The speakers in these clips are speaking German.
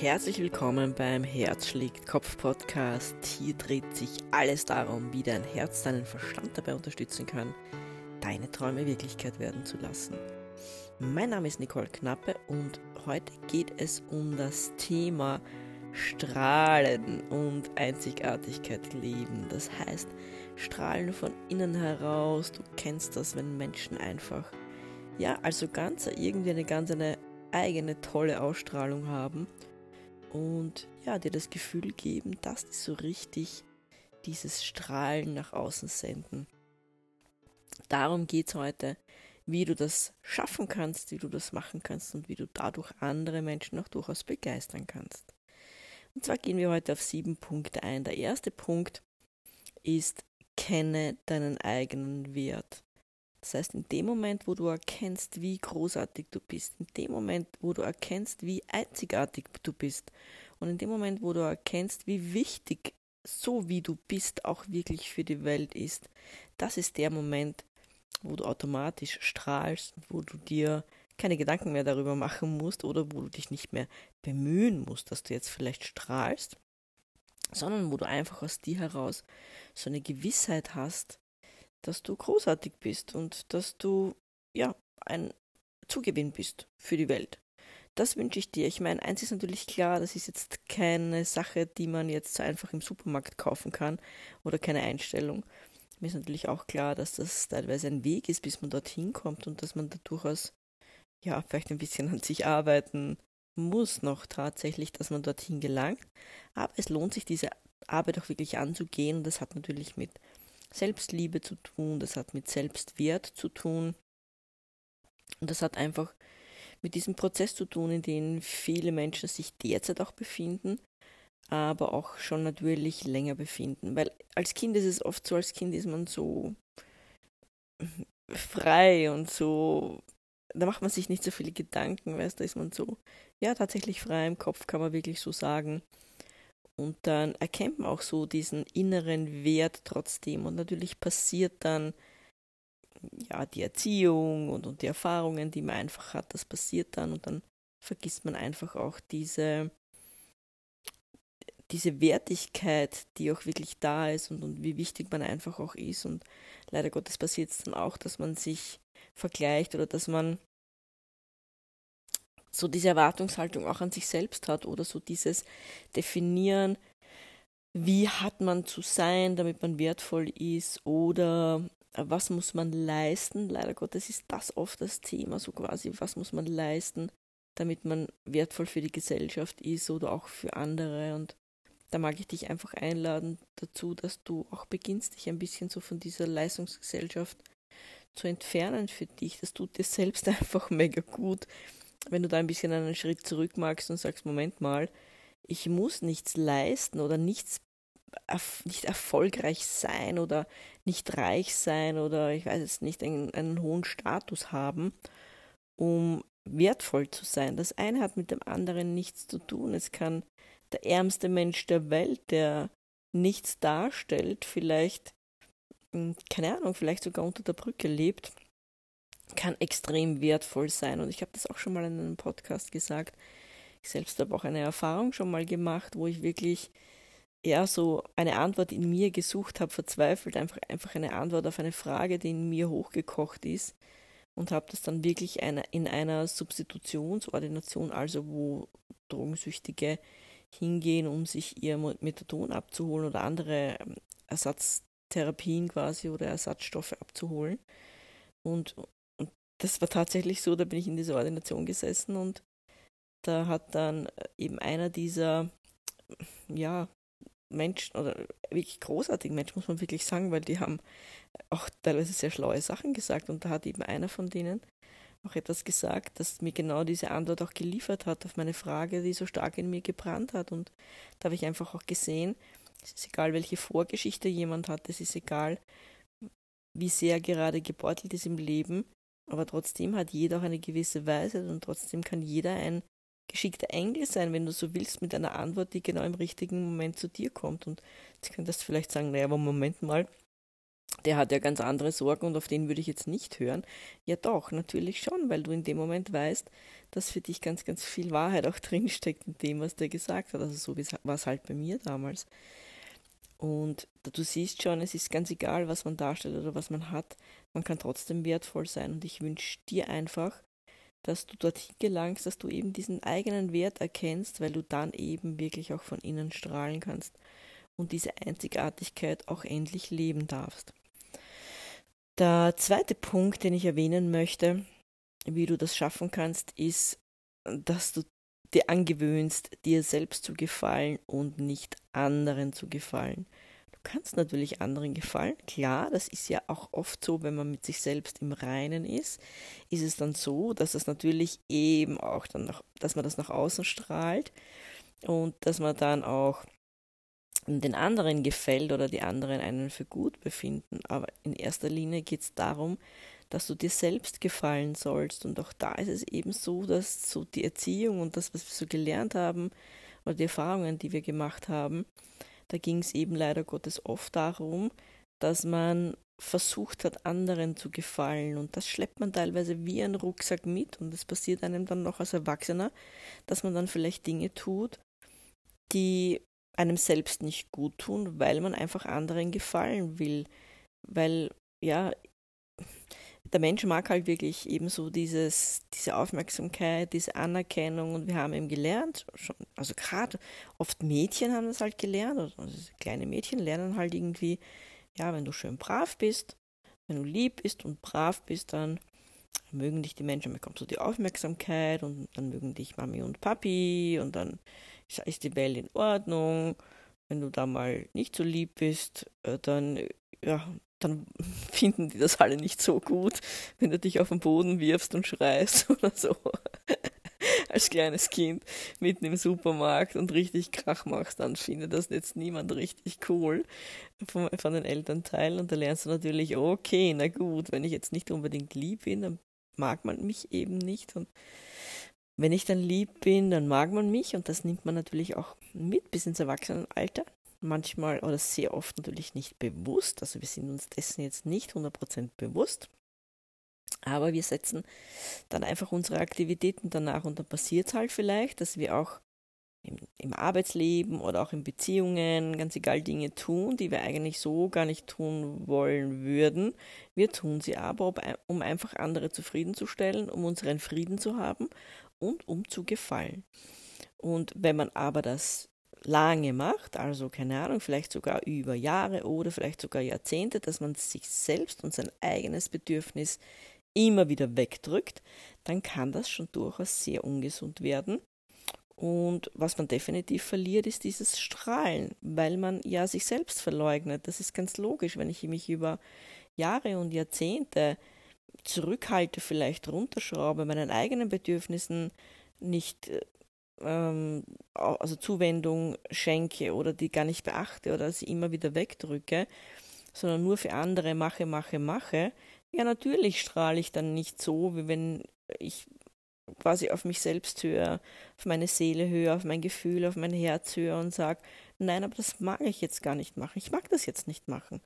Herzlich willkommen beim Herz schlägt Kopf Podcast. Hier dreht sich alles darum, wie dein Herz deinen Verstand dabei unterstützen kann, deine Träume Wirklichkeit werden zu lassen. Mein Name ist Nicole Knappe und heute geht es um das Thema Strahlen und Einzigartigkeit leben. Das heißt, Strahlen von innen heraus. Du kennst das, wenn Menschen einfach, ja, also ganz irgendwie eine ganz eine eigene tolle Ausstrahlung haben und ja, dir das Gefühl geben, dass die so richtig dieses Strahlen nach außen senden. Darum geht es heute, wie du das schaffen kannst, wie du das machen kannst und wie du dadurch andere Menschen auch durchaus begeistern kannst. Und zwar gehen wir heute auf sieben Punkte ein. Der erste Punkt ist, kenne deinen eigenen Wert. Das heißt, in dem Moment, wo du erkennst, wie großartig du bist, in dem Moment, wo du erkennst, wie einzigartig du bist und in dem Moment, wo du erkennst, wie wichtig so wie du bist auch wirklich für die Welt ist, das ist der Moment, wo du automatisch strahlst, wo du dir keine Gedanken mehr darüber machen musst oder wo du dich nicht mehr bemühen musst, dass du jetzt vielleicht strahlst, sondern wo du einfach aus dir heraus so eine Gewissheit hast, dass du großartig bist und dass du ja ein Zugewinn bist für die Welt. Das wünsche ich dir. Ich meine, eins ist natürlich klar, das ist jetzt keine Sache, die man jetzt so einfach im Supermarkt kaufen kann oder keine Einstellung. Mir ist natürlich auch klar, dass das teilweise ein Weg ist, bis man dorthin kommt und dass man da durchaus ja vielleicht ein bisschen an sich arbeiten muss noch tatsächlich, dass man dorthin gelangt. Aber es lohnt sich, diese Arbeit auch wirklich anzugehen das hat natürlich mit Selbstliebe zu tun, das hat mit Selbstwert zu tun. Und das hat einfach mit diesem Prozess zu tun, in dem viele Menschen sich derzeit auch befinden, aber auch schon natürlich länger befinden. Weil als Kind ist es oft so, als Kind ist man so frei und so, da macht man sich nicht so viele Gedanken, weißt, da ist man so, ja, tatsächlich frei im Kopf, kann man wirklich so sagen. Und dann erkennt man auch so diesen inneren Wert trotzdem. Und natürlich passiert dann ja die Erziehung und, und die Erfahrungen, die man einfach hat, das passiert dann und dann vergisst man einfach auch diese, diese Wertigkeit, die auch wirklich da ist und, und wie wichtig man einfach auch ist. Und leider Gottes passiert es dann auch, dass man sich vergleicht oder dass man so diese Erwartungshaltung auch an sich selbst hat oder so dieses Definieren, wie hat man zu sein, damit man wertvoll ist oder was muss man leisten. Leider Gottes ist das oft das Thema, so quasi, was muss man leisten, damit man wertvoll für die Gesellschaft ist oder auch für andere. Und da mag ich dich einfach einladen dazu, dass du auch beginnst, dich ein bisschen so von dieser Leistungsgesellschaft zu entfernen für dich. Das tut dir selbst einfach mega gut wenn du da ein bisschen einen Schritt zurück magst und sagst, Moment mal, ich muss nichts leisten oder nichts nicht erfolgreich sein oder nicht reich sein oder ich weiß jetzt nicht, einen, einen hohen Status haben, um wertvoll zu sein. Das eine hat mit dem anderen nichts zu tun. Es kann der ärmste Mensch der Welt, der nichts darstellt, vielleicht, hm, keine Ahnung, vielleicht sogar unter der Brücke lebt, kann extrem wertvoll sein. Und ich habe das auch schon mal in einem Podcast gesagt. Ich selbst habe auch eine Erfahrung schon mal gemacht, wo ich wirklich eher so eine Antwort in mir gesucht habe, verzweifelt, einfach, einfach eine Antwort auf eine Frage, die in mir hochgekocht ist. Und habe das dann wirklich eine, in einer Substitutionsordination, also wo Drogensüchtige hingehen, um sich ihr Methadon abzuholen oder andere ähm, Ersatztherapien quasi oder Ersatzstoffe abzuholen. Und, das war tatsächlich so, da bin ich in dieser Ordination gesessen und da hat dann äh, eben einer dieser, ja, Menschen oder wirklich großartigen Menschen, muss man wirklich sagen, weil die haben auch teilweise sehr schlaue Sachen gesagt und da hat eben einer von denen auch etwas gesagt, das mir genau diese Antwort auch geliefert hat auf meine Frage, die so stark in mir gebrannt hat und da habe ich einfach auch gesehen, es ist egal, welche Vorgeschichte jemand hat, es ist egal, wie sehr gerade gebeutelt ist im Leben, aber trotzdem hat jeder auch eine gewisse Weisheit und trotzdem kann jeder ein geschickter Engel sein, wenn du so willst, mit einer Antwort, die genau im richtigen Moment zu dir kommt. Und jetzt könntest du vielleicht sagen, naja, aber Moment mal, der hat ja ganz andere Sorgen und auf den würde ich jetzt nicht hören. Ja doch, natürlich schon, weil du in dem Moment weißt, dass für dich ganz, ganz viel Wahrheit auch drinsteckt in dem, was der gesagt hat. Also so war es halt bei mir damals. Und du siehst schon, es ist ganz egal, was man darstellt oder was man hat, man kann trotzdem wertvoll sein. Und ich wünsche dir einfach, dass du dorthin gelangst, dass du eben diesen eigenen Wert erkennst, weil du dann eben wirklich auch von innen strahlen kannst und diese Einzigartigkeit auch endlich leben darfst. Der zweite Punkt, den ich erwähnen möchte, wie du das schaffen kannst, ist, dass du dir angewöhnst, dir selbst zu gefallen und nicht anderen zu gefallen. Kannst natürlich anderen gefallen, klar, das ist ja auch oft so, wenn man mit sich selbst im Reinen ist, ist es dann so, dass es natürlich eben auch dann noch, dass man das nach außen strahlt und dass man dann auch den anderen gefällt oder die anderen einen für gut befinden. Aber in erster Linie geht es darum, dass du dir selbst gefallen sollst. Und auch da ist es eben so, dass so die Erziehung und das, was wir so gelernt haben, oder die Erfahrungen, die wir gemacht haben, da ging es eben leider Gottes oft darum, dass man versucht hat, anderen zu gefallen. Und das schleppt man teilweise wie ein Rucksack mit. Und es passiert einem dann noch als Erwachsener, dass man dann vielleicht Dinge tut, die einem selbst nicht gut tun, weil man einfach anderen gefallen will. Weil, ja, der Mensch mag halt wirklich ebenso dieses, diese Aufmerksamkeit, diese Anerkennung und wir haben eben gelernt, schon, also gerade oft Mädchen haben das halt gelernt, also kleine Mädchen lernen halt irgendwie, ja, wenn du schön brav bist, wenn du lieb bist und brav bist, dann mögen dich die Menschen, bekommst du die Aufmerksamkeit und dann mögen dich Mami und Papi und dann ist die Welt in Ordnung. Wenn du da mal nicht so lieb bist, äh, dann, ja, dann finden die das alle nicht so gut, wenn du dich auf den Boden wirfst und schreist oder so. Als kleines Kind mitten im Supermarkt und richtig Krach machst, dann findet das jetzt niemand richtig cool von, von den Elternteilen. Und da lernst du natürlich, okay, na gut, wenn ich jetzt nicht unbedingt lieb bin, dann mag man mich eben nicht. Und wenn ich dann lieb bin, dann mag man mich und das nimmt man natürlich auch mit bis ins Erwachsenenalter. Manchmal oder sehr oft natürlich nicht bewusst, also wir sind uns dessen jetzt nicht 100% bewusst, aber wir setzen dann einfach unsere Aktivitäten danach und dann passiert es halt vielleicht, dass wir auch im, im, Arbeitsleben oder auch in Beziehungen, ganz egal, Dinge tun, die wir eigentlich so gar nicht tun wollen würden. Wir tun sie aber, um einfach andere zufriedenzustellen, um unseren Frieden zu haben und um zu gefallen. Und wenn man aber das lange macht, also keine Ahnung, vielleicht sogar über Jahre oder vielleicht sogar Jahrzehnte, dass man sich selbst und sein eigenes Bedürfnis immer wieder wegdrückt, dann kann das schon durchaus sehr ungesund werden. Und was man definitiv verliert, ist dieses Strahlen, weil man ja sich selbst verleugnet. Das ist ganz logisch, wenn ich mich über Jahre und Jahrzehnte zurückhalte, vielleicht runterschraube, meinen eigenen Bedürfnissen nicht ähm, also Zuwendung schenke oder die gar nicht beachte oder sie immer wieder wegdrücke, sondern nur für andere mache, mache, mache, ja natürlich strahle ich dann nicht so, wie wenn ich quasi auf mich selbst höre, auf meine Seele höre, auf mein Gefühl, auf mein Herz höre und sage, nein, aber das mag ich jetzt gar nicht machen, ich mag das jetzt nicht machen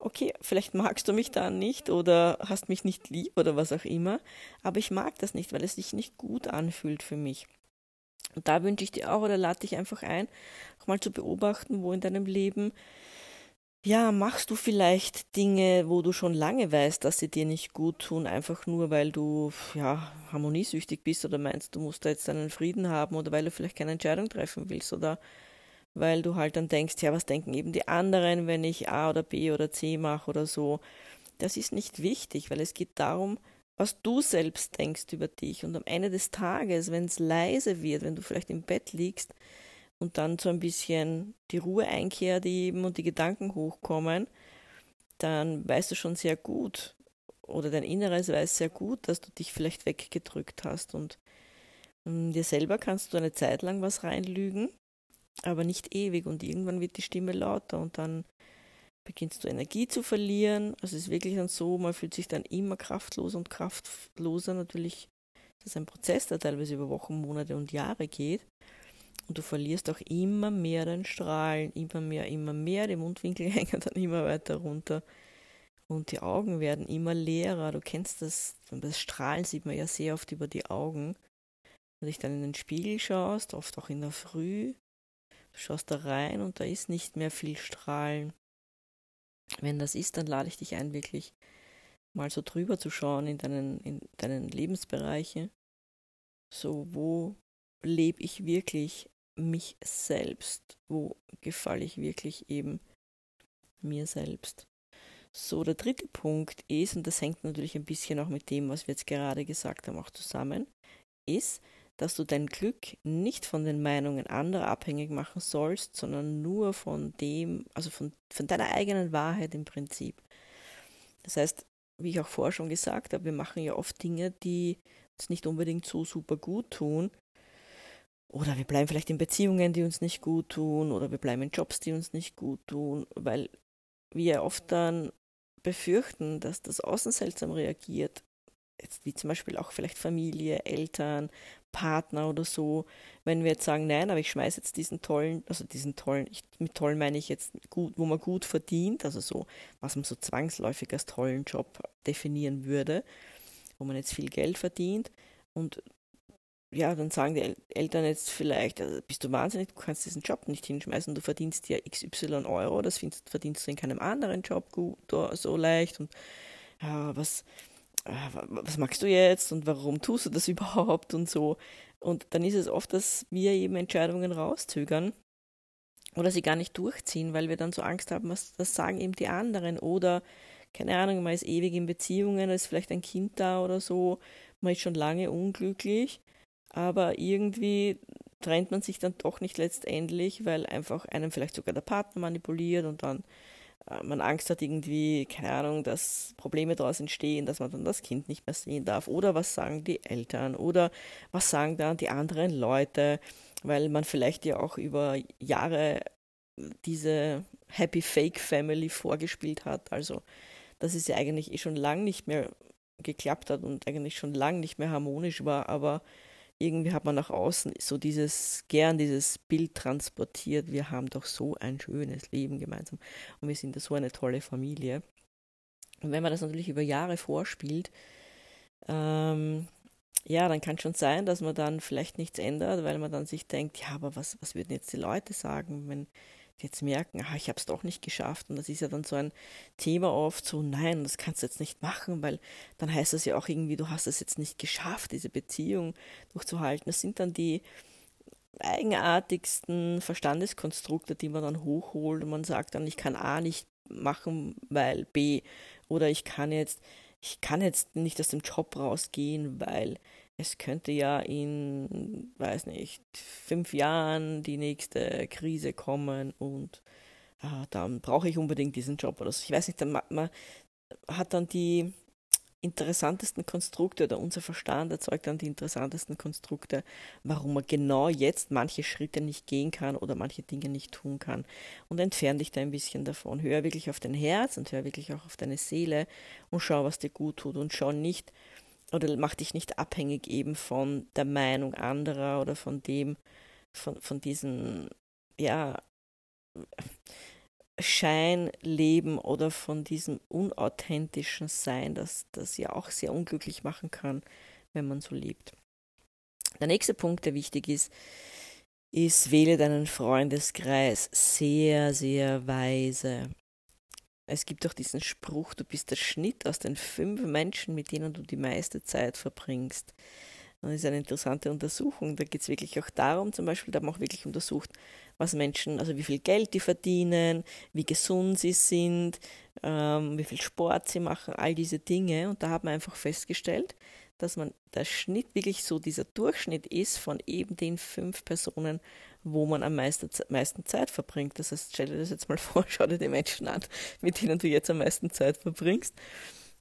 okay, vielleicht magst du mich da nicht oder hast mich nicht lieb oder was auch immer, aber ich mag das nicht, weil es sich nicht gut anfühlt für mich. Und da wünsche ich dir auch oder lade dich einfach ein, auch mal zu beobachten, wo in deinem Leben, ja, machst du vielleicht Dinge, wo du schon lange weißt, dass sie dir nicht gut tun, einfach nur weil du, ja, harmoniesüchtig bist oder meinst, du musst da jetzt einen Frieden haben oder weil du vielleicht keine Entscheidung treffen willst oder weil du halt dann denkst, ja, was denken eben die anderen, wenn ich A oder B oder C mache oder so. Das ist nicht wichtig, weil es geht darum, was du selbst denkst über dich. Und am Ende des Tages, wenn es leise wird, wenn du vielleicht im Bett liegst und dann so ein bisschen die Ruhe einkehrt eben und die Gedanken hochkommen, dann weißt du schon sehr gut, oder dein Inneres weiß sehr gut, dass du dich vielleicht weggedrückt hast und um, dir selber kannst du eine Zeit lang was reinlügen aber nicht ewig und irgendwann wird die Stimme lauter und dann beginnst du Energie zu verlieren. Also es ist wirklich dann so, man fühlt sich dann immer kraftloser und kraftloser. Natürlich ist das ein Prozess, der teilweise über Wochen, Monate und Jahre geht. Und du verlierst auch immer mehr dein Strahlen, immer mehr, immer mehr. Die Mundwinkel hängen dann immer weiter runter. und die Augen werden immer leerer. Du kennst das, das Strahlen sieht man ja sehr oft über die Augen. Wenn du dich dann in den Spiegel schaust, oft auch in der Früh, du schaust da rein und da ist nicht mehr viel Strahlen. Wenn das ist, dann lade ich dich ein, wirklich mal so drüber zu schauen in deinen, in deinen Lebensbereiche. So, wo lebe ich wirklich mich selbst? Wo gefalle ich wirklich eben mir selbst? So, der dritte Punkt ist, und das hängt natürlich ein bisschen auch mit dem, was wir jetzt gerade gesagt haben, auch zusammen, ist, dass du dein Glück nicht von den Meinungen anderer abhängig machen sollst, sondern nur von dem, also von, von deiner eigenen Wahrheit im Prinzip. Das heißt, wie ich auch vorher schon gesagt habe, wir machen ja oft Dinge, die uns nicht unbedingt so super gut tun. Oder wir bleiben vielleicht in Beziehungen, die uns nicht gut tun, oder wir bleiben in Jobs, die uns nicht gut tun, weil wir oft dann befürchten, dass das Außen seltsam reagiert, jetzt wie zum Beispiel auch vielleicht Familie, Eltern, Partner oder so, wenn wir jetzt sagen, nein, aber ich schmeiße jetzt diesen tollen, also diesen tollen, ich, mit toll meine ich jetzt gut, wo man gut verdient, also so, was man so zwangsläufig als tollen Job definieren würde, wo man jetzt viel Geld verdient und ja, dann sagen die Eltern jetzt vielleicht, also bist du wahnsinnig, du kannst diesen Job nicht hinschmeißen, du verdienst ja XY Euro, das verdienst du in keinem anderen Job gut so leicht und ja, was, was magst du jetzt und warum tust du das überhaupt und so. Und dann ist es oft, dass wir eben Entscheidungen rauszögern oder sie gar nicht durchziehen, weil wir dann so Angst haben, was das sagen eben die anderen oder keine Ahnung, man ist ewig in Beziehungen, da ist vielleicht ein Kind da oder so, man ist schon lange unglücklich aber irgendwie trennt man sich dann doch nicht letztendlich, weil einfach einem vielleicht sogar der Partner manipuliert und dann äh, man Angst hat irgendwie, keine Ahnung, dass Probleme daraus entstehen, dass man dann das Kind nicht mehr sehen darf oder was sagen die Eltern oder was sagen dann die anderen Leute, weil man vielleicht ja auch über Jahre diese Happy Fake Family vorgespielt hat, also dass es ja eigentlich eh schon lang nicht mehr geklappt hat und eigentlich schon lang nicht mehr harmonisch war, aber irgendwie hat man nach außen so dieses, gern dieses Bild transportiert, wir haben doch so ein schönes Leben gemeinsam und wir sind so eine tolle Familie. Und wenn man das natürlich über Jahre vorspielt, ähm, ja, dann kann schon sein, dass man dann vielleicht nichts ändert, weil man dann sich denkt, ja, aber was, was würden jetzt die Leute sagen, wenn jetzt merken, ah, ich habe es doch nicht geschafft. Und das ist ja dann so ein Thema oft, so nein, das kannst du jetzt nicht machen, weil dann heißt das ja auch irgendwie, du hast es jetzt nicht geschafft, diese Beziehung durchzuhalten. Das sind dann die eigenartigsten Verstandeskonstrukte, die man dann hochholt und man sagt dann, ich kann A nicht machen, weil B oder ich kann jetzt, ich kann jetzt nicht aus dem Job rausgehen, weil es könnte ja in, weiß nicht, fünf Jahren die nächste Krise kommen und äh, dann brauche ich unbedingt diesen Job oder so. Ich weiß nicht, man, man hat dann die interessantesten Konstrukte oder unser Verstand erzeugt dann die interessantesten Konstrukte, warum man genau jetzt manche Schritte nicht gehen kann oder manche Dinge nicht tun kann. Und entferne dich da ein bisschen davon. Hör wirklich auf dein Herz und hör wirklich auch auf deine Seele und schau, was dir gut tut und schau nicht, oder mach dich nicht abhängig eben von der Meinung anderer oder von dem, von, von diesem, ja, Scheinleben oder von diesem unauthentischen Sein, das das ja auch sehr unglücklich machen kann, wenn man so lebt. Der nächste Punkt, der wichtig ist, ist, wähle deinen Freundeskreis sehr, sehr weise. Es gibt auch diesen Spruch, du bist der Schnitt aus den fünf Menschen, mit denen du die meiste Zeit verbringst. Das ist eine interessante Untersuchung. Da geht es wirklich auch darum, zum Beispiel, da haben wir auch wirklich untersucht, was Menschen, also wie viel Geld die verdienen, wie gesund sie sind, ähm, wie viel Sport sie machen, all diese Dinge. Und da hat man einfach festgestellt, dass man der Schnitt wirklich so dieser Durchschnitt ist von eben den fünf Personen, wo man am meisten, meisten Zeit verbringt. Das heißt, stell dir das jetzt mal vor, schau dir die Menschen an, mit denen du jetzt am meisten Zeit verbringst.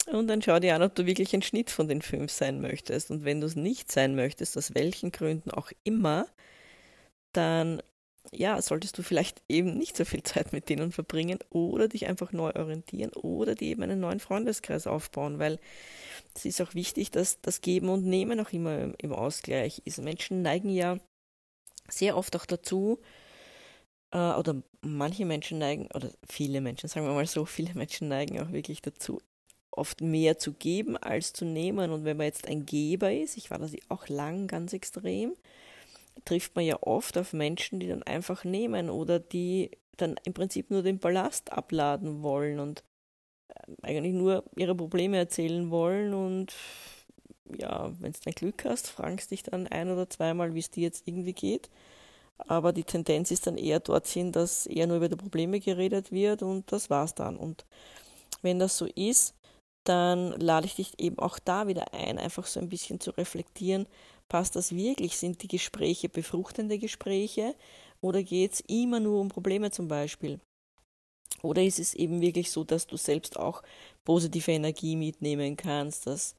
Und dann schau dir an, ob du wirklich ein Schnitt von den fünf sein möchtest. Und wenn du es nicht sein möchtest, aus welchen Gründen auch immer, dann ja, solltest du vielleicht eben nicht so viel Zeit mit denen verbringen oder dich einfach neu orientieren oder dir eben einen neuen Freundeskreis aufbauen, weil es ist auch wichtig, dass das Geben und Nehmen auch immer im Ausgleich ist. Menschen neigen ja sehr oft auch dazu, äh, oder manche Menschen neigen, oder viele Menschen, sagen wir mal so, viele Menschen neigen auch wirklich dazu, oft mehr zu geben als zu nehmen. Und wenn man jetzt ein Geber ist, ich war das auch lang ganz extrem, trifft man ja oft auf Menschen, die dann einfach nehmen oder die dann im Prinzip nur den Ballast abladen wollen und ähm, eigentlich nur ihre Probleme erzählen wollen und ja, wenn du dein Glück hast, fragst dich dann ein oder zweimal, wie es dir jetzt irgendwie geht. Aber die Tendenz ist dann eher dorthin, dass eher nur über die Probleme geredet wird und das war's dann. Und wenn das so ist, dann lade ich dich eben auch da wieder ein, einfach so ein bisschen zu reflektieren, passt das wirklich? Sind die Gespräche befruchtende Gespräche oder geht es immer nur um Probleme zum Beispiel? Oder ist es eben wirklich so, dass du selbst auch positive Energie mitnehmen kannst, dass,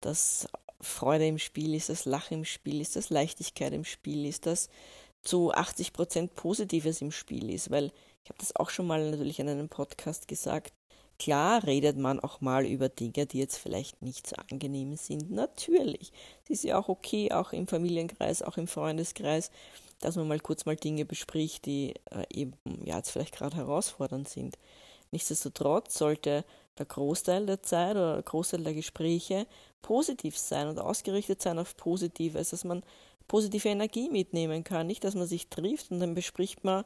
dass Freude im Spiel ist, dass Lachen im Spiel ist, dass Leichtigkeit im Spiel ist, dass zu 80 Prozent Positives im Spiel ist, weil ich habe das auch schon mal natürlich in einem Podcast gesagt. Klar redet man auch mal über Dinge, die jetzt vielleicht nicht so angenehm sind. Natürlich. Es ist ja auch okay, auch im Familienkreis, auch im Freundeskreis, dass man mal kurz mal Dinge bespricht, die äh, eben ja jetzt vielleicht gerade herausfordernd sind. Nichtsdestotrotz sollte der Großteil der Zeit oder der Großteil der Gespräche positiv sein und ausgerichtet sein auf Positives, dass man positive Energie mitnehmen kann. Nicht, dass man sich trifft und dann bespricht man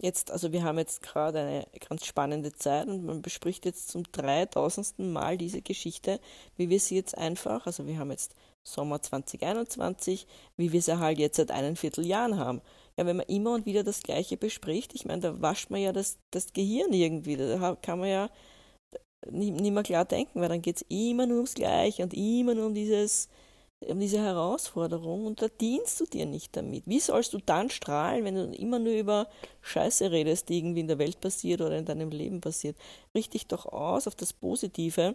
jetzt, also wir haben jetzt gerade eine ganz spannende Zeit und man bespricht jetzt zum dreitausendsten Mal diese Geschichte, wie wir sie jetzt einfach, also wir haben jetzt Sommer 2021, wie wir sie halt jetzt seit einem Vierteljahren haben. Ja, wenn man immer und wieder das Gleiche bespricht, ich meine, da wascht man ja das, das Gehirn irgendwie, da kann man ja nicht, nicht mehr klar denken, weil dann geht es immer nur ums Gleiche und immer nur um dieses, diese Herausforderung und da dienst du dir nicht damit. Wie sollst du dann strahlen, wenn du immer nur über Scheiße redest, die irgendwie in der Welt passiert oder in deinem Leben passiert? Richte doch aus auf das Positive,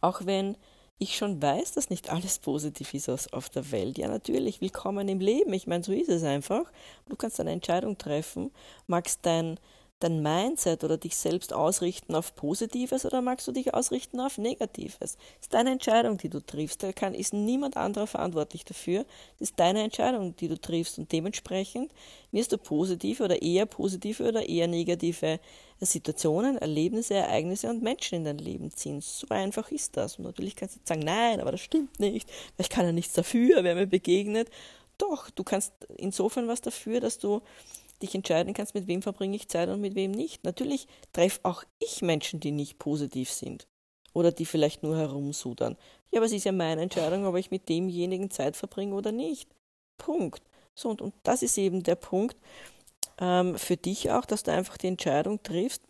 auch wenn ich schon weiß, dass nicht alles positiv ist auf der Welt. Ja, natürlich, willkommen im Leben. Ich meine, so ist es einfach. Du kannst eine Entscheidung treffen, magst dein dein Mindset oder dich selbst ausrichten auf Positives oder magst du dich ausrichten auf Negatives? Das ist deine Entscheidung, die du triffst. Da kann, ist niemand anderer verantwortlich dafür. Das ist deine Entscheidung, die du triffst. Und dementsprechend wirst du positive oder eher positive oder eher negative Situationen, Erlebnisse, Ereignisse und Menschen in dein Leben ziehen. So einfach ist das. Und natürlich kannst du jetzt sagen, nein, aber das stimmt nicht. Ich kann ja nichts dafür, wer mir begegnet. Doch, du kannst insofern was dafür, dass du dich entscheiden kannst, mit wem verbringe ich Zeit und mit wem nicht. Natürlich treffe auch ich Menschen, die nicht positiv sind oder die vielleicht nur herumsudern. Ja, aber es ist ja meine Entscheidung, ob ich mit demjenigen Zeit verbringe oder nicht. Punkt. So, und, und das ist eben der Punkt ähm, für dich auch, dass du einfach die Entscheidung triffst,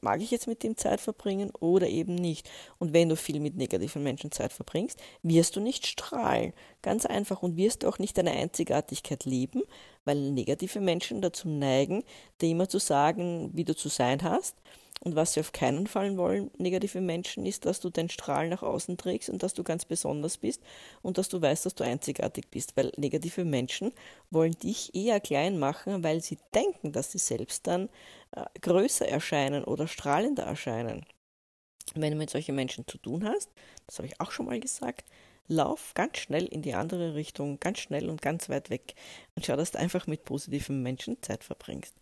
mag ich jetzt mit dem Zeit verbringen oder eben nicht. Und wenn du viel mit negativen Menschen Zeit verbringst, wirst du nicht strahlen. Ganz einfach. Und wirst auch nicht deine Einzigartigkeit leben, weil negative Menschen dazu neigen, dir immer zu sagen, wie du zu sein hast und was sie auf keinen Fall wollen, negative Menschen, ist, dass du dein Strahlen nach außen trägst und dass du ganz besonders bist und dass du weißt, dass du einzigartig bist. Weil negative Menschen wollen dich eher klein machen, weil sie denken, dass sie selbst dann äh, größer erscheinen oder strahlender erscheinen. Wenn du mit solchen Menschen zu tun hast, das habe ich auch schon mal gesagt, lauf ganz schnell in die andere Richtung, ganz schnell und ganz weit weg und schau, dass du einfach mit positiven Menschen Zeit verbringst.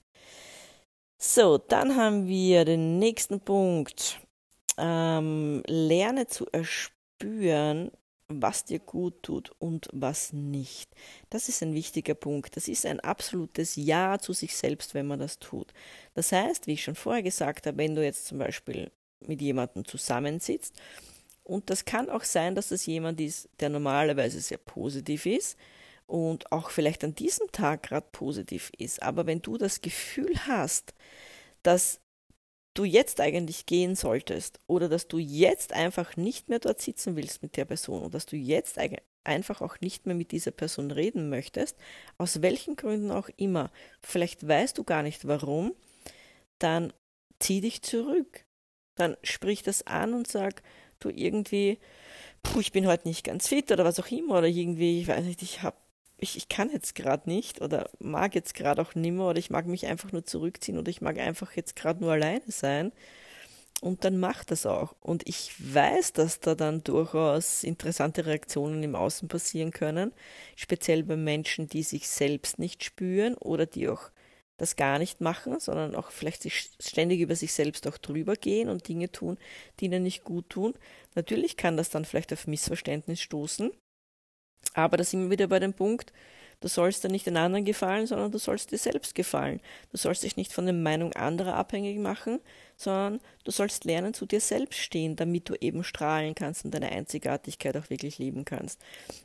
So, dann haben wir den nächsten Punkt. Ähm, lerne zu erspüren, was dir gut tut und was nicht. Das ist ein wichtiger Punkt. Das ist ein absolutes Ja zu sich selbst, wenn man das tut. Das heißt, wie ich schon vorher gesagt habe, wenn du jetzt zum Beispiel mit jemandem zusammensitzt, und das kann auch sein, dass das jemand ist, der normalerweise sehr positiv ist, und auch vielleicht an diesem Tag gerade positiv ist. Aber wenn du das Gefühl hast, dass du jetzt eigentlich gehen solltest oder dass du jetzt einfach nicht mehr dort sitzen willst mit der Person und dass du jetzt einfach auch nicht mehr mit dieser Person reden möchtest, aus welchen Gründen auch immer, vielleicht weißt du gar nicht warum, dann zieh dich zurück. Dann sprich das an und sag, du irgendwie, puh, ich bin heute nicht ganz fit oder was auch immer oder irgendwie, ich weiß nicht, ich habe ich, ich kann jetzt gerade nicht oder mag jetzt gerade auch nimmer oder ich mag mich einfach nur zurückziehen oder ich mag einfach jetzt gerade nur alleine sein. Und dann macht das auch. Und ich weiß, dass da dann durchaus interessante Reaktionen im Außen passieren können, speziell bei Menschen, die sich selbst nicht spüren oder die auch das gar nicht machen, sondern auch vielleicht sich ständig über sich selbst auch drüber gehen und Dinge tun, die ihnen nicht gut tun. Natürlich kann das dann vielleicht auf Missverständnis stoßen, aber da sind wir wieder bei dem Punkt, du sollst dann nicht den anderen gefallen, sondern du sollst dir selbst gefallen. Du sollst dich nicht von der Meinung anderer abhängig machen, sondern du sollst lernen, zu dir selbst stehen, damit du eben strahlen kannst und deine Einzigartigkeit auch wirklich lieben kannst.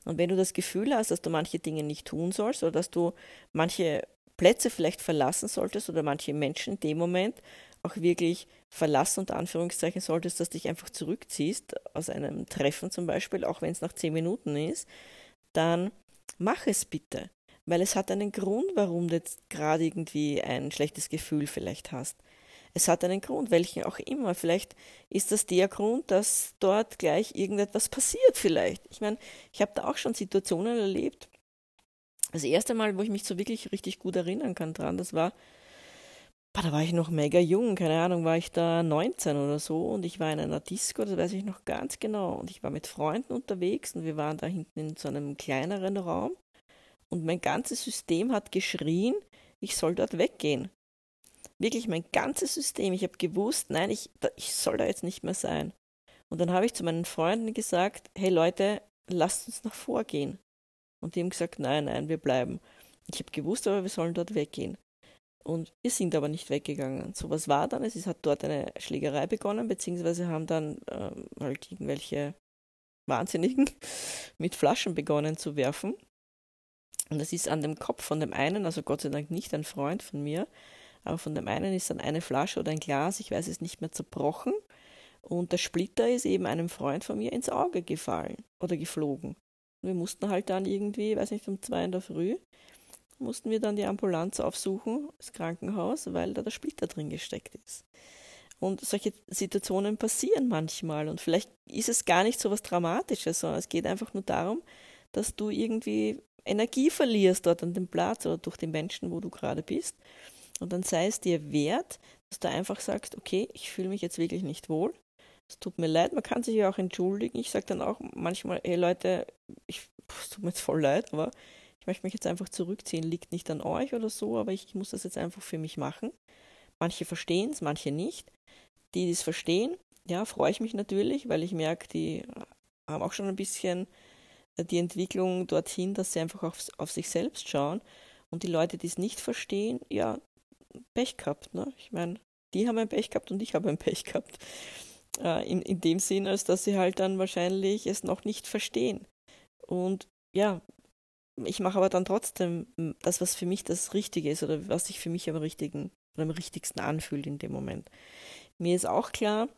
Und wenn du das Gefühl hast, dass du manche Dinge nicht tun sollst oder dass du manche Plätze vielleicht verlassen solltest oder manche Menschen in dem Moment auch wirklich verlassen, unter Anführungszeichen, solltest, dass du dich einfach zurückziehst aus einem Treffen zum Beispiel, auch wenn es nach zehn Minuten ist, dann mach es bitte. Weil es hat einen Grund, warum du jetzt gerade irgendwie ein schlechtes Gefühl vielleicht hast. Es hat einen Grund, welchen auch immer. Vielleicht ist das der Grund, dass dort gleich irgendetwas passiert vielleicht. Ich meine, ich habe da auch schon Situationen erlebt, das erste Mal, wo ich mich so wirklich richtig gut erinnern kann dran, das war, boah, da war ich noch mega jung, keine Ahnung, war ich da 19 oder so und ich war in einer Disco, das weiß ich noch ganz genau. Und ich war mit Freunden unterwegs und wir waren da hinten in so einem kleineren Raum und mein ganzes System hat geschrien, ich soll dort weggehen. Wirklich mein ganzes System. Ich habe gewusst, nein, ich, ich soll da jetzt nicht mehr sein. Und dann habe ich zu meinen Freunden gesagt, hey Leute, lasst uns nach vorgehen. Und die haben gesagt, nein, nein, wir bleiben. Ich habe gewusst, aber wir sollen dort weggehen. Und wir sind aber nicht weggegangen. So was war dann, es hat dort eine Schlägerei begonnen, beziehungsweise haben dann ähm, halt irgendwelche Wahnsinnigen mit Flaschen begonnen zu werfen. Und es ist an dem Kopf von dem einen, also Gott sei Dank nicht ein Freund von mir, aber von dem einen ist dann eine Flasche oder ein Glas, ich weiß es nicht mehr, zerbrochen. Und der Splitter ist eben einem Freund von mir ins Auge gefallen oder geflogen. Wir mussten halt dann irgendwie, weiß nicht, um zwei in der Früh, mussten wir dann die Ambulanz aufsuchen, das Krankenhaus, weil da der Splitter drin gesteckt ist. Und solche Situationen passieren manchmal und vielleicht ist es gar nicht so was Dramatisches, sondern es geht einfach nur darum, dass du irgendwie Energie verlierst dort an dem Platz oder durch die Menschen, wo du gerade bist. Und dann sei es dir wert, dass du einfach sagst, okay, ich fühle mich jetzt wirklich nicht wohl es tut mir leid, man kann sich ja auch entschuldigen. Ich sage dann auch manchmal, hey Leute, ich, es tut mir jetzt voll leid, aber ich möchte mich jetzt einfach zurückziehen, liegt nicht an euch oder so, aber ich, muss das jetzt einfach für mich machen. Manche verstehen es, manche nicht. Die, die es verstehen, ja, freue ich mich natürlich, weil ich merke, die haben auch schon ein bisschen die Entwicklung dorthin, dass sie einfach auf, auf sich selbst schauen. Und die Leute, die es nicht verstehen, ja, Pech gehabt. Ne? Ich meine, die haben ein Pech gehabt und ich habe ein Pech gehabt. Äh, in, in dem Sinn, als dass sie halt dann wahrscheinlich es noch nicht verstehen. Und ja, ich mache aber dann trotzdem das, was für mich das Richtige ist oder was sich für mich am richtigen oder am richtigsten anfühlt in dem Moment. Mir ist auch klar,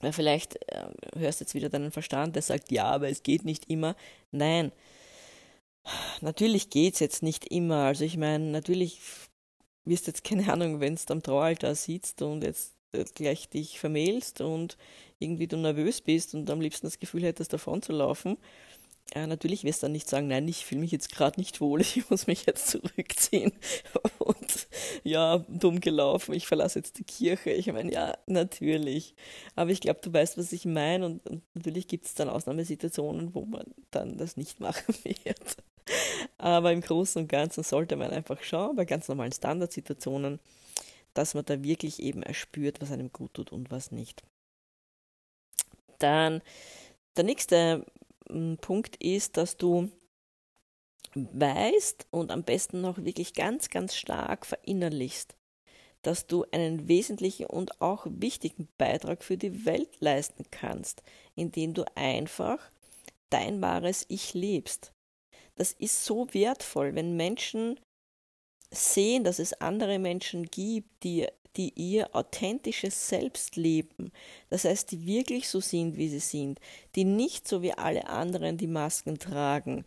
weil vielleicht äh, hörst du jetzt wieder deinen Verstand, der sagt, ja, aber es geht nicht immer. Nein, natürlich geht es jetzt nicht immer. Also ich meine, natürlich wirst du jetzt keine Ahnung, wenn du am Traualtar sitzt und jetzt gleich dich vermählst und irgendwie du nervös bist und am liebsten das Gefühl hättest, davon zu laufen, äh, natürlich wirst du dann nicht sagen, nein, ich fühle mich jetzt gerade nicht wohl, ich muss mich jetzt zurückziehen und ja, dumm gelaufen, ich verlasse jetzt die Kirche. Ich meine, ja, natürlich. Aber ich glaube, du weißt, was ich meine und, und natürlich gibt es dann Ausnahmesituationen, wo man dann das nicht machen wird. Aber im Großen und Ganzen sollte man einfach schauen, bei ganz normalen Standardsituationen, dass man da wirklich eben erspürt, was einem gut tut und was nicht. Dann der nächste Punkt ist, dass du weißt und am besten noch wirklich ganz, ganz stark verinnerlichst, dass du einen wesentlichen und auch wichtigen Beitrag für die Welt leisten kannst, indem du einfach dein wahres Ich lebst. Das ist so wertvoll, wenn Menschen sehen, dass es andere Menschen gibt, die, die ihr authentisches Selbst leben. Das heißt, die wirklich so sind, wie sie sind, die nicht so wie alle anderen die Masken tragen,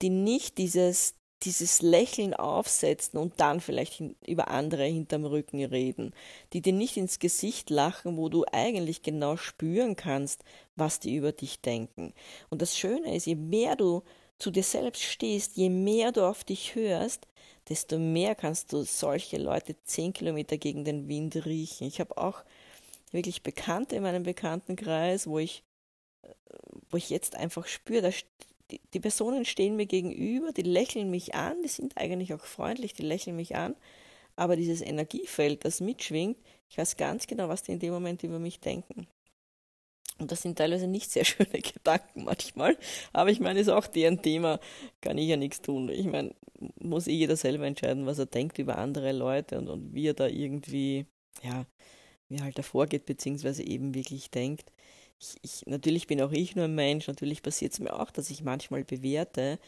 die nicht dieses, dieses Lächeln aufsetzen und dann vielleicht über andere hinterm Rücken reden, die dir nicht ins Gesicht lachen, wo du eigentlich genau spüren kannst, was die über dich denken. Und das Schöne ist, je mehr du zu dir selbst stehst, je mehr du auf dich hörst, desto mehr kannst du solche Leute zehn Kilometer gegen den Wind riechen. Ich habe auch wirklich Bekannte in meinem Bekanntenkreis, wo ich, wo ich jetzt einfach spüre, dass die, die Personen stehen mir gegenüber, die lächeln mich an, die sind eigentlich auch freundlich, die lächeln mich an, aber dieses Energiefeld, das mitschwingt, ich weiß ganz genau, was die in dem Moment über mich denken. Und das sind teilweise nicht sehr schöne Gedanken manchmal. Aber ich meine, ist auch deren Thema, kann ich ja nichts tun. Ich meine, muss eh jeder selber entscheiden, was er denkt über andere Leute und, und wie er da irgendwie, ja, wie er halt davor geht, beziehungsweise eben wirklich denkt. Ich, ich, natürlich bin auch ich nur ein Mensch, natürlich passiert es mir auch, dass ich manchmal bewerte,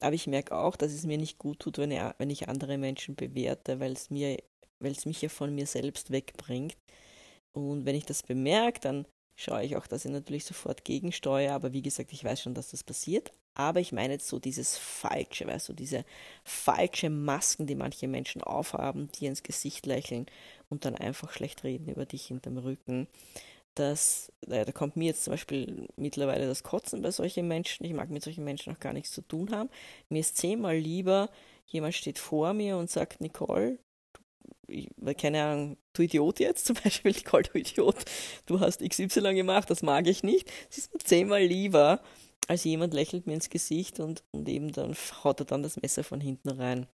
aber ich merke auch, dass es mir nicht gut tut, wenn ich, wenn ich andere Menschen bewerte, weil es weil es mich ja von mir selbst wegbringt. Und wenn ich das bemerke, dann schaue ich auch, dass ich natürlich sofort gegensteuere. Aber wie gesagt, ich weiß schon, dass das passiert. Aber ich meine jetzt so dieses Falsche, weißt du, diese falsche Masken, die manche Menschen aufhaben, die ins Gesicht lächeln und dann einfach schlecht reden über dich hinterm Rücken. Das, da kommt mir jetzt zum Beispiel mittlerweile das Kotzen bei solchen Menschen. Ich mag mit solchen Menschen auch gar nichts zu tun haben. Mir ist zehnmal lieber, jemand steht vor mir und sagt, Nicole, ich, keine Ahnung, du Idiot jetzt zum Beispiel, Nicole, du Idiot, du hast XY gemacht, das mag ich nicht. Es ist mir zehnmal lieber, als jemand lächelt mir ins Gesicht und, und eben dann haut er dann das Messer von hinten rein.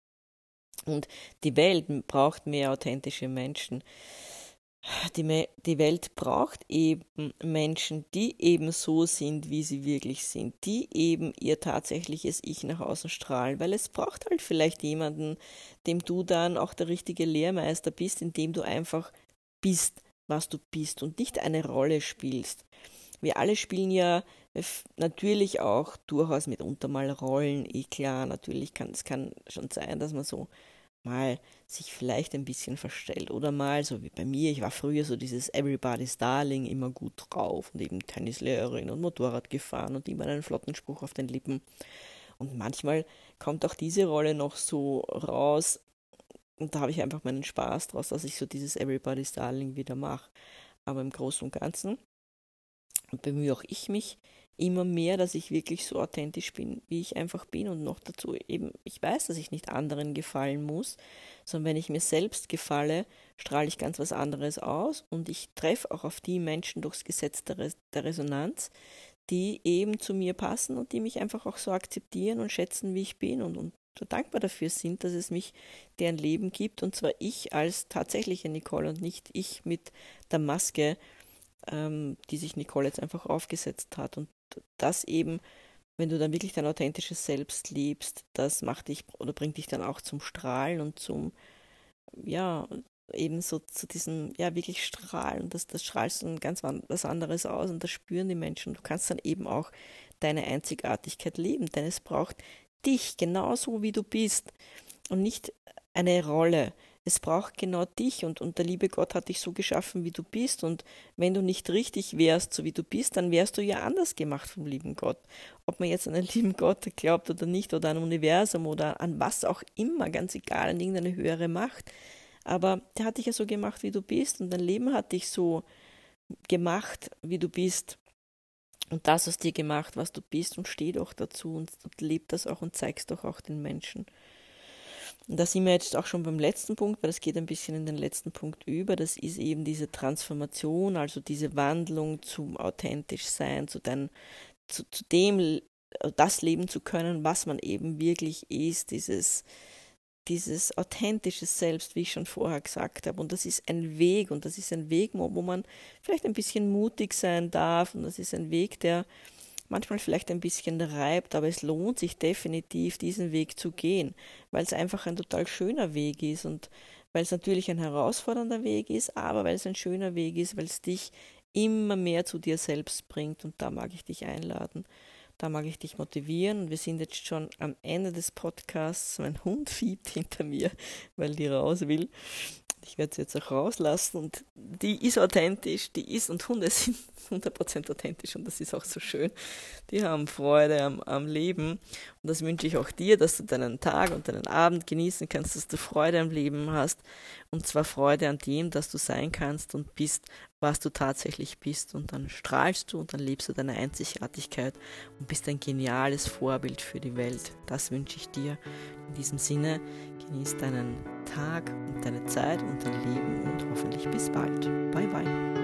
Und die Welt braucht mehr authentische Menschen. Die, die Welt braucht eben Menschen, die eben so sind, wie sie wirklich sind, die eben ihr tatsächliches Ich nach außen strahlen, weil es braucht halt vielleicht jemanden, dem du dann auch der richtige Lehrmeister bist, indem du einfach bist, was du bist und nicht eine Rolle spielst. Wir alle spielen ja natürlich auch durchaus mitunter mal Rollen, eh klar, natürlich kann es kann schon sein, dass man so mal sich vielleicht ein bisschen verstellt oder mal, so wie bei mir, ich war früher so dieses Everybody's Darling, immer gut drauf und eben Tennislehrerin und Motorrad gefahren und immer einen flotten Spruch auf den Lippen. Und manchmal kommt auch diese Rolle noch so raus und da habe ich einfach meinen Spaß draus, dass ich so dieses Everybody's Darling wieder mache. Aber im Großen und Ganzen bemühe auch ich mich immer mehr, dass ich wirklich so authentisch bin, wie ich einfach bin und noch dazu eben, ich weiß, dass ich nicht anderen gefallen muss, sondern wenn ich mir selbst gefalle, strahle ich ganz was anderes aus und ich treffe auch auf die Menschen durchs Gesetz der, Res der Resonanz, die eben zu mir passen und die mich einfach auch so akzeptieren und schätzen, wie ich bin und, und so dankbar dafür sind, dass es mich deren Leben gibt. Und zwar ich als tatsächliche Nicole und nicht ich mit der Maske, ähm, die sich Nicole jetzt einfach aufgesetzt hat. Und das eben, wenn du dann wirklich dein authentisches Selbst liebst, das macht dich oder bringt dich dann auch zum Strahlen und zum, ja, eben so zu diesem, ja, wirklich Strahlen. Das, das strahlst dann ganz was anderes aus und das spüren die Menschen. Du kannst dann eben auch deine Einzigartigkeit leben, denn es braucht dich genauso wie du bist und nicht eine Rolle. Es braucht genau dich und, und der liebe Gott hat dich so geschaffen, wie du bist. Und wenn du nicht richtig wärst, so wie du bist, dann wärst du ja anders gemacht vom lieben Gott. Ob man jetzt an einen lieben Gott glaubt oder nicht, oder an Universum oder an was auch immer, ganz egal, an irgendeine höhere Macht. Aber der hat dich ja so gemacht, wie du bist. Und dein Leben hat dich so gemacht, wie du bist. Und das aus dir gemacht, was du bist und steh doch dazu und, und leb das auch und zeigst doch auch den Menschen. Und da sind wir jetzt auch schon beim letzten Punkt, weil das geht ein bisschen in den letzten Punkt über. Das ist eben diese Transformation, also diese Wandlung zum authentisch sein, zu, dein, zu, zu dem, das leben zu können, was man eben wirklich ist, dieses, dieses authentische Selbst, wie ich schon vorher gesagt habe. Und das ist ein Weg und das ist ein Weg, wo man vielleicht ein bisschen mutig sein darf und das ist ein Weg, der manchmal vielleicht ein bisschen reibt, aber es lohnt sich definitiv, diesen Weg zu gehen, weil es einfach ein total schöner Weg ist und weil es natürlich ein herausfordernder Weg ist, aber weil es ein schöner Weg ist, weil es dich immer mehr zu dir selbst bringt und da mag ich dich einladen. Da mag ich dich motivieren. Wir sind jetzt schon am Ende des Podcasts. Mein Hund fiebt hinter mir, weil die raus will. Ich werde sie jetzt auch rauslassen und die ist authentisch, die ist und Hunde sind 100% authentisch und das ist auch so schön. Die haben Freude am, am Leben und das wünsche ich auch dir, dass du deinen Tag und deinen Abend genießen kannst, dass du Freude am Leben hast und zwar Freude an dem, dass du sein kannst und bist, was du tatsächlich bist und dann strahlst du und dann lebst du deine Einzigartigkeit und bist ein geniales Vorbild für die Welt. Das wünsche ich dir. In diesem Sinne, genieß deinen Tag und deine Zeit und dein Leben und hoffentlich bis bald. Bye bye.